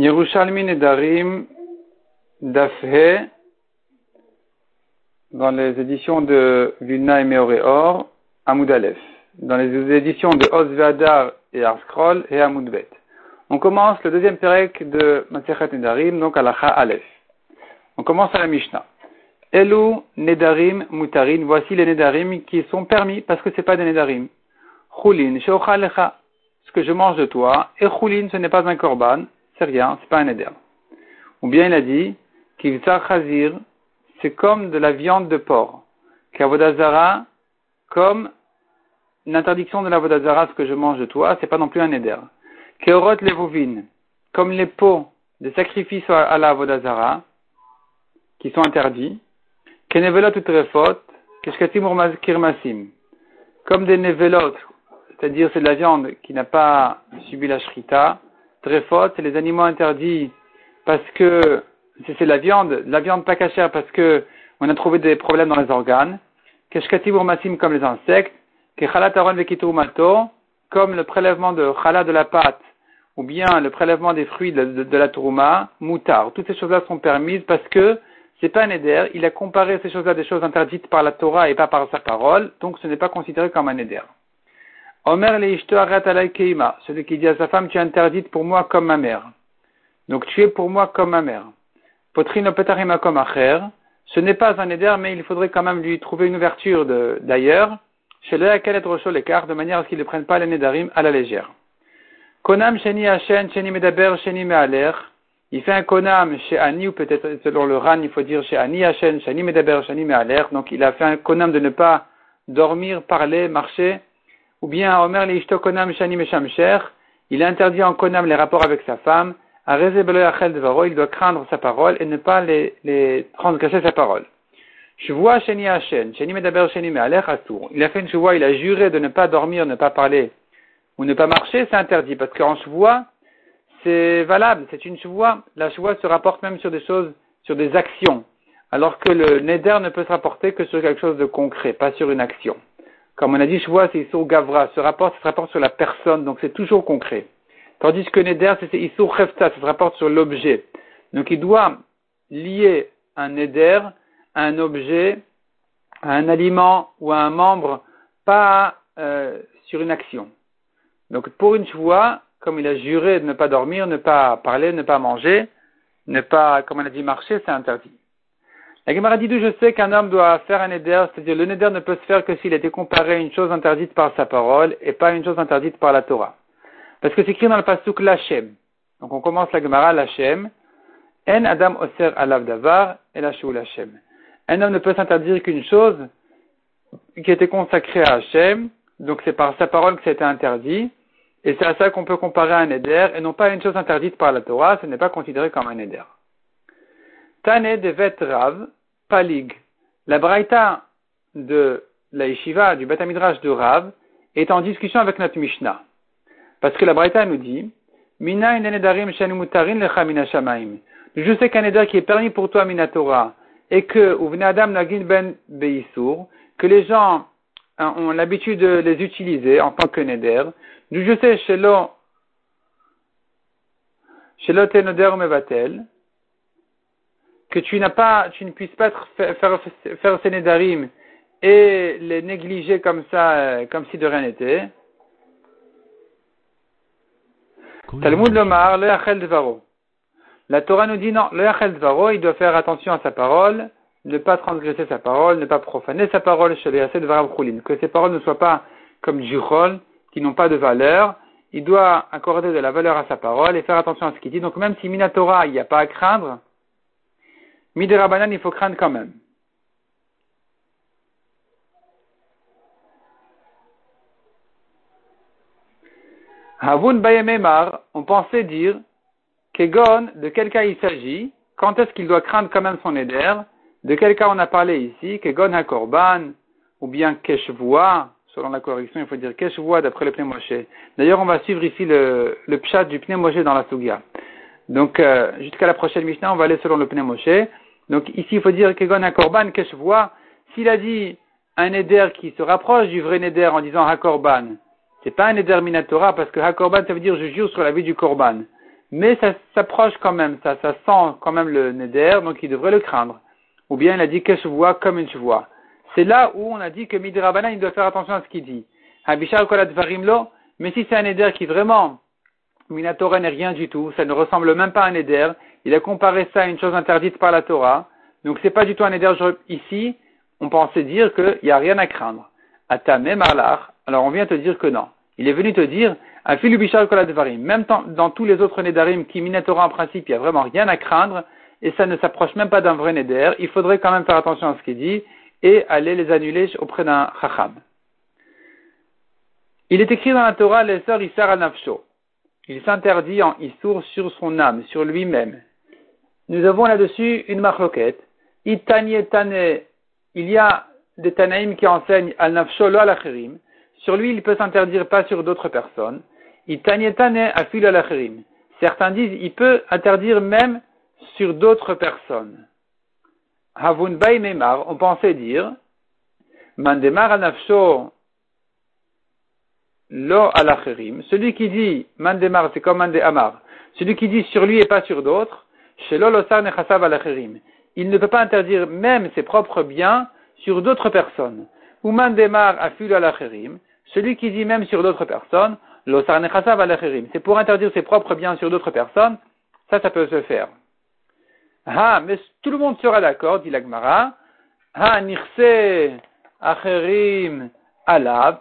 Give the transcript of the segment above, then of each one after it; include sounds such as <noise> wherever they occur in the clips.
Yerushalmi Nedarim Dafhe dans les éditions de Vilna et Meoreor, Amoud Aleph. Dans les éditions de Osvadar et Arskrol et Amoudbet. On commence le deuxième perek de Masechet Nedarim, donc la Aleph. On commence à la Mishnah. Elu Nedarim Mutarin, voici les Nedarim qui sont permis parce que c'est pas des Nedarim. Chulin, ce que je mange de toi, et Chulin, ce n'est pas un korban, c'est rien, c'est pas un éder. Ou bien il a dit, chazir, c'est comme de la viande de porc. Kavodazara, comme l'interdiction de la vodazara, ce que je mange de toi, c'est pas non plus un éder. Keorot levovin, comme les pots de sacrifice à la vodazara, qui sont interdits. Utrefot, keshkatim kirmasim, comme des nevelot, c'est-à-dire c'est de la viande qui n'a pas subi la shrita, faute, c'est les animaux interdits parce que c'est la viande, la viande pas cachère parce que on a trouvé des problèmes dans les organes. Keshkati massim comme les insectes. Kechalat aron mato comme le prélèvement de chala de la pâte ou bien le prélèvement des fruits de, la tourma, moutar. Toutes ces choses-là sont permises parce que c'est pas un éder. Il a comparé ces choses-là des choses interdites par la Torah et pas par sa parole, donc ce n'est pas considéré comme un éder. Omer le keima, celui qui dit à sa femme, tu es interdite pour moi comme ma mère. Donc tu es pour moi comme ma mère. Potrino petarima comme acher, ce n'est pas un éder, mais il faudrait quand même lui trouver une ouverture d'ailleurs, chez le être l'écart, de manière à ce qu'il ne prenne pas les à la légère. Konam sheni Hashen, sheni medaber, sheni me'aler. Il fait un konam chez Ani, ou peut-être selon le ran, il faut dire chez Ani Hashen, sheni medaber, sheni me'aler. Donc il a fait un konam de ne pas dormir, parler, marcher, ou bien Omer le konam shani il interdit en konam les rapports avec sa femme, à devaro, il doit craindre sa parole et ne pas les, les transgresser sa parole. Shuvua sheni hashen, sheni medaber sheni me'alech. Il a fait une shuvua, il a juré de ne pas dormir, ne pas parler, ou ne pas marcher, c'est interdit, parce qu'en shuvua, c'est valable, c'est une shuvua. La shuvua se rapporte même sur des choses, sur des actions, alors que le neder ne peut se rapporter que sur quelque chose de concret, pas sur une action. Comme on a dit, vois, c'est Issour Gavra. Ce rapport, ça se rapporte sur la personne, donc c'est toujours concret. Tandis que Neder, c'est Issour Khefta, ça se rapporte sur l'objet. Donc il doit lier un Neder à un objet, à un aliment ou à un membre, pas euh, sur une action. Donc pour une fois, comme il a juré de ne pas dormir, ne pas parler, ne pas manger, ne pas, comme on a dit, marcher, c'est interdit. La Gemara dit d'où je sais qu'un homme doit faire un éder, c'est-à-dire le neder ne peut se faire que s'il été comparé à une chose interdite par sa parole et pas à une chose interdite par la Torah. Parce que c'est écrit dans le pasuk Lachem. Donc on commence la Gemara Lachem. En Adam Oser Alav Davar et Lachem. Un homme ne peut s'interdire qu'une chose qui était consacrée à Hachem, donc c'est par sa parole que c'était interdit, et c'est à ça qu'on peut comparer un éder, et non pas à une chose interdite par la Torah, ce n'est pas considéré comme un éder. Tane de Vetrav, Palig. La braïta de la yeshiva, du Beth de Rav, est en discussion avec notre Mishnah. Parce que la braïta nous dit, Mina Je sais qu'un éder qui est permis pour toi, Minatora, et que, Adam Nagin Ben Beisour, que les gens hein, ont l'habitude de les utiliser en tant que neder. Je sais, chez l'eau, chez l'Otenoder Mevatel, que tu n'as pas, tu ne puisses pas faire, faire, faire ces nedarim et les négliger comme ça, euh, comme si de rien n'était. Talmud Lomar, le Achel Dvaro. La Torah nous dit non, le Achel Dvaro, il doit faire attention à sa parole, ne pas transgresser sa parole, ne pas profaner sa parole Que ses paroles ne soient pas comme du rôle, qui n'ont pas de valeur. Il doit accorder de la valeur à sa parole et faire attention à ce qu'il dit. Donc même si Minatora, il n'y a pas à craindre, Midirabanan, il faut craindre quand même. Havun Bayememar, on pensait dire, Kegon, de quel cas il s'agit, quand est-ce qu'il doit craindre quand même son éder, de quel cas on a parlé ici, Kegon HaKorban, ou bien Keshvoa, selon la correction, il faut dire Keshvoa d'après le Pneumoshe. D'ailleurs, on va suivre ici le, le pshat du Pneumoshe dans la Sugia. Donc, euh, jusqu'à la prochaine Mishnah, on va aller selon le Pneumoshe. Donc ici, il faut dire Kegon Hakorban, vois S'il a dit un Neder qui se rapproche du vrai Neder en disant Hakorban, c'est pas un Neder Minatora parce que Hakorban ça veut dire je jure sur la vie du Korban. mais ça s'approche quand même, ça, ça sent quand même le neder, donc il devrait le craindre. Ou bien il a dit vois comme une vois. C'est là où on a dit que Midrabana, il doit faire attention à ce qu'il dit. Mais si c'est un neder qui vraiment, Minatora n'est rien du tout, ça ne ressemble même pas à un neder, il a comparé ça à une chose interdite par la Torah, donc c'est pas du tout un neder ici, on pensait dire qu'il n'y a rien à craindre. Atame marlar, alors on vient te dire que non. Il est venu te dire, même dans, tous les autres nedarim qui Minatora en principe, il n'y a vraiment rien à craindre, et ça ne s'approche même pas d'un vrai neder, il faudrait quand même faire attention à ce qu'il dit, et aller les annuler auprès d'un chacham. Il est écrit dans la Torah, les sœurs Issar al-Nafsho. Il s'interdit en Issour sur son âme, sur lui-même. Nous avons là-dessus une marloquette. Itanietane, il y a des Tanaïm qui enseignent al-Nafsho lo al Sur lui, il peut s'interdire pas sur d'autres personnes. Itanietane afil al Certains disent, il peut interdire même sur d'autres personnes. Havun Bay Memar, on pensait dire, Mandemar al-Nafsho lo alacherim, celui qui dit mandemar, c'est comme mandemar, celui qui dit sur lui et pas sur d'autres, shelo losar nechasav alacherim. Il ne peut pas interdire même ses propres biens sur d'autres personnes. Ou mandemar afil alacherim, celui qui dit même sur d'autres personnes, losar nechasav alacherim. C'est pour interdire ses propres biens sur d'autres personnes, ça, ça peut se faire. Ah, mais tout le monde sera d'accord, dit l'Agmara. Ah, nirse acherim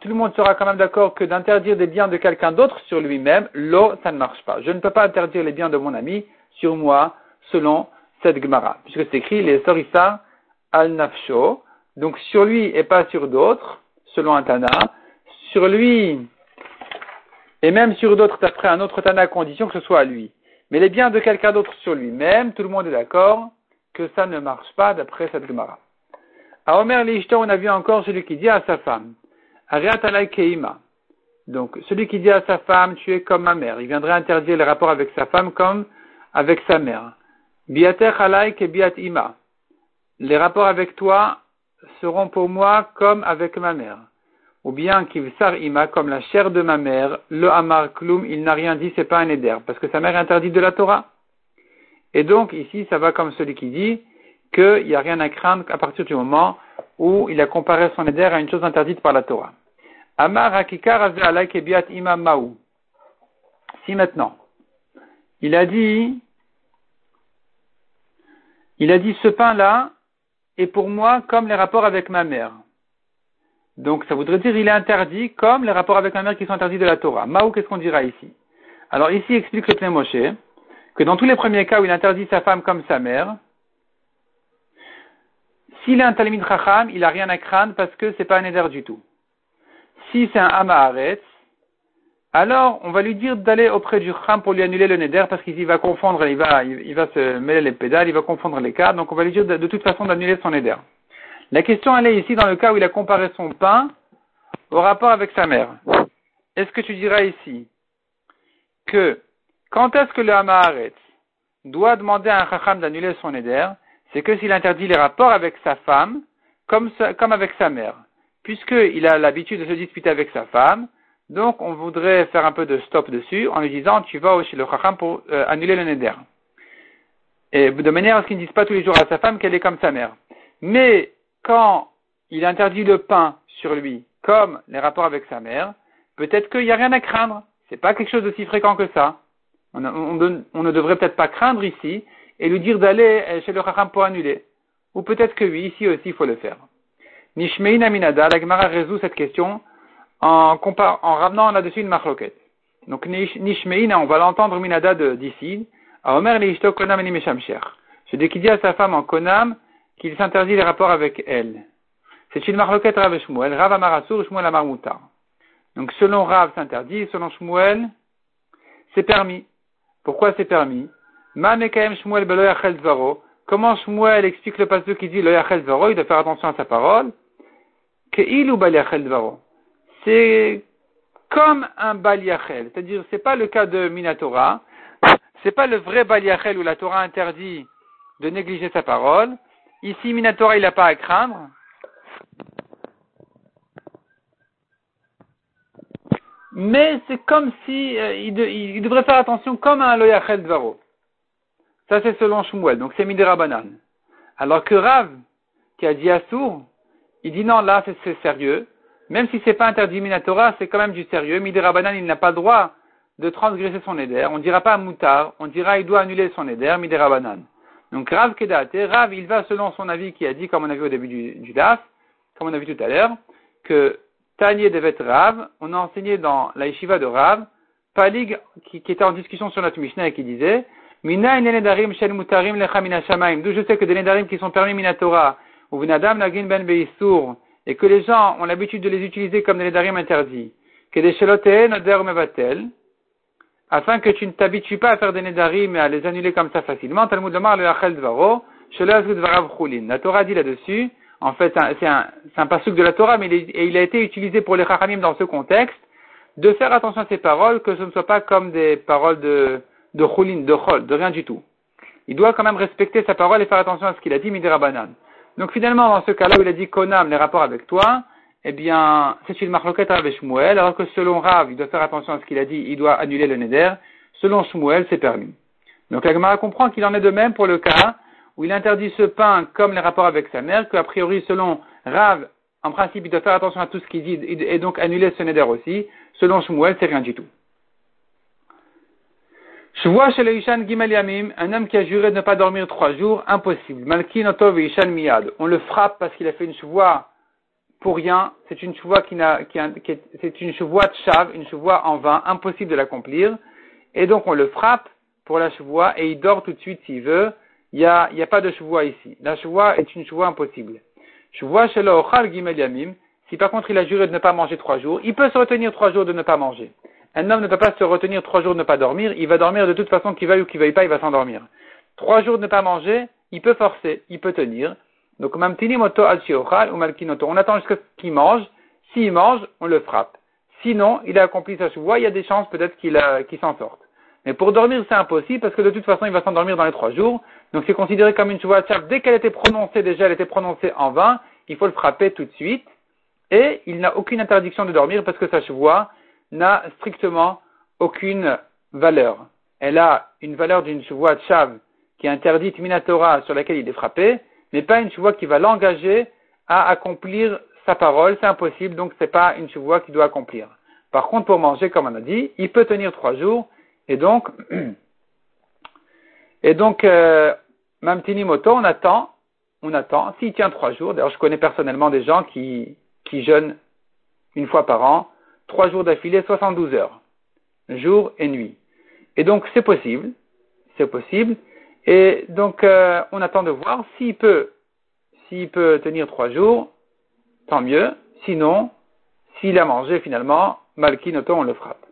tout le monde sera quand même d'accord que d'interdire des biens de quelqu'un d'autre sur lui-même, l'eau, ça ne marche pas. Je ne peux pas interdire les biens de mon ami sur moi, selon cette Gemara, puisque c'est écrit les Sorissa al-Nafsho, donc sur lui et pas sur d'autres, selon un Tana, sur lui et même sur d'autres d'après un autre Tana à condition que ce soit à lui. Mais les biens de quelqu'un d'autre sur lui-même, tout le monde est d'accord que ça ne marche pas d'après cette Gemara. À Omer on a vu encore celui qui dit à sa femme. Donc, celui qui dit à sa femme, tu es comme ma mère, il viendrait interdire les rapports avec sa femme comme avec sa mère. Biater ke biat ima. Les rapports avec toi seront pour moi comme avec ma mère. Ou bien kivsar ima, comme la chair de ma mère, le amar klum, il n'a rien dit, c'est pas un éder, parce que sa mère est interdite de la Torah. Et donc, ici, ça va comme celui qui dit qu'il n'y a rien à craindre à partir du moment où il a comparé son éder à une chose interdite par la Torah. Amar hakikar imam maou. Si maintenant, il a dit, il a dit ce pain-là est pour moi comme les rapports avec ma mère. Donc ça voudrait dire il est interdit comme les rapports avec ma mère qui sont interdits de la Torah. Maou, qu'est-ce qu'on dira ici? Alors ici explique le Moshe que dans tous les premiers cas où il interdit sa femme comme sa mère, s'il est un Talmud Chacham, il n'a rien à craindre parce que c'est pas un éder du tout. Si c'est un Amaharetz, alors on va lui dire d'aller auprès du Chacham pour lui annuler le Neder parce qu'il va confondre, il va, se mêler les pédales, il va confondre les cas, donc on va lui dire de, toute façon d'annuler son Neder. La question elle est ici dans le cas où il a comparé son pain au rapport avec sa mère. Est-ce que tu diras ici que quand est-ce que le Amaharetz doit demander à un Chacham d'annuler son Neder c'est que s'il interdit les rapports avec sa femme, comme, avec sa mère, puisqu'il a l'habitude de se disputer avec sa femme, donc on voudrait faire un peu de stop dessus en lui disant tu vas chez le pour euh, annuler le neder. Et de manière à ce qu'il ne dise pas tous les jours à sa femme qu'elle est comme sa mère. Mais quand il interdit le pain sur lui, comme les rapports avec sa mère, peut-être qu'il n'y a rien à craindre. C'est pas quelque chose de si fréquent que ça. On ne devrait peut-être pas craindre ici et lui dire d'aller euh, chez le Chacham pour annuler. Ou peut-être que oui, ici aussi il faut le faire. Nishmein Aminada, la Gemara résout cette question en, en ramenant là-dessus une marloquette. Donc Nishmeina, on va l'entendre Minada d'ici. A Omer Leishto Konam Celui qui dit à sa femme en Konam qu'il s'interdit les rapports avec elle. C'est une marloquette Rav Shmuel, Rav Amarasur, Shmuel Amarmutar. Donc selon Rav s'interdit, selon Shmuel c'est permis. Pourquoi c'est permis? Comment Shmuel explique le passage qui dit le yachel il doit faire attention à sa parole. Que il ou C'est comme un bal C'est-à-dire, c'est pas le cas de Minatora. C'est pas le vrai bal où la Torah interdit de négliger sa parole. Ici, Minatora, il n'a pas à craindre. mais c'est comme si euh, il, devrait faire attention comme un loyachel dvaro. Ça c'est selon Shmuel, donc c'est midera banane. Alors que Rav, qui a dit Assour, il dit non, là c'est sérieux. Même si c'est pas interdit Minatora, c'est quand même du sérieux. Midera banane, il n'a pas le droit de transgresser son éder. On dira pas moutar, on dira il doit annuler son éder, midera banane. Donc Rav Kedate, Rav, il va selon son avis qui a dit, comme on a vu au début du, du DAF, comme on a vu tout à l'heure, que Tanier Devet Rav, on a enseigné dans la yeshiva de Rav, Palig, qui, qui était en discussion sur notre Mishnah et qui disait, Mina shel mutarim lecha shamaim. D'où je sais que des nedarim qui sont permis minatora, ou venadam nagin ben beisur, et que les gens ont l'habitude de les utiliser comme des nedarim interdits, que des sheloteen oder mevatel, afin que tu ne t'habitues pas à faire des nedarim et à les annuler comme ça facilement. Talmud Lamar le achel dvaro, dvarav chulin. La Torah dit là-dessus, en fait, c'est un, un de la Torah, mais il a été utilisé pour les chachamim dans ce contexte, de faire attention à ces paroles, que ce ne soit pas comme des paroles de, de chulin, de chol, de rien du tout. Il doit quand même respecter sa parole et faire attention à ce qu'il a dit, midirabanan. Donc finalement, dans ce cas-là où il a dit konam, les rapports avec toi, eh bien, c'est une marloquette avec Shmuel, alors que selon Rav, il doit faire attention à ce qu'il a dit, il doit annuler le neder. Selon Shmuel, c'est permis. Donc la Gemara comprend qu'il en est de même pour le cas où il interdit ce pain comme les rapports avec sa mère, qu'a priori, selon Rav, en principe, il doit faire attention à tout ce qu'il dit et donc annuler ce neder aussi. Selon Shmuel, c'est rien du tout. Vois chez le Ishan Gimel un homme qui a juré de ne pas dormir trois jours, impossible. Malkin Otov Ishan Miyad. On le frappe parce qu'il a fait une chevoie pour rien. C'est une chevoie qui n'a, qui, c'est une chevoie de chave, une en vain, impossible de l'accomplir. Et donc on le frappe pour la chevoie et il dort tout de suite s'il veut. Il n'y a, y a pas de chevoie ici. La chevoie est une chevoie impossible. Chevoie chez le Ochal Gimel Yamim. Si par contre il a juré de ne pas manger trois jours, il peut se retenir trois jours de ne pas manger. Un homme ne peut pas se retenir trois jours de ne pas dormir, il va dormir de toute façon qu'il veuille ou qu'il veuille pas, il va s'endormir. Trois jours de ne pas manger, il peut forcer, il peut tenir. Donc. On attend jusqu'à ce qu'il mange. S'il mange, on le frappe. Sinon, il a accompli sa chevoie, il y a des chances peut-être qu'il s'en sorte. Mais pour dormir, c'est impossible parce que de toute façon, il va s'endormir dans les trois jours. Donc, c'est considéré comme une chevoie Dès qu'elle était prononcée, déjà, elle était prononcée en vain, il faut le frapper tout de suite. Et il n'a aucune interdiction de dormir parce que sa chevoie, n'a strictement aucune valeur. Elle a une valeur d'une de chav qui est interdite minatora sur laquelle il est frappé, mais pas une chevoie qui va l'engager à accomplir sa parole, c'est impossible, donc c'est pas une chevoie qu'il doit accomplir. Par contre, pour manger, comme on a dit, il peut tenir trois jours, et donc, <clears throat> et donc, euh, Moto, on attend, on attend, s'il tient trois jours, d'ailleurs je connais personnellement des gens qui, qui jeûnent une fois par an, trois jours d'affilée, 72 heures, jour et nuit. Et donc c'est possible, c'est possible. Et donc euh, on attend de voir s'il peut, s'il peut tenir trois jours, tant mieux. Sinon, s'il a mangé finalement, Malki on le frappe.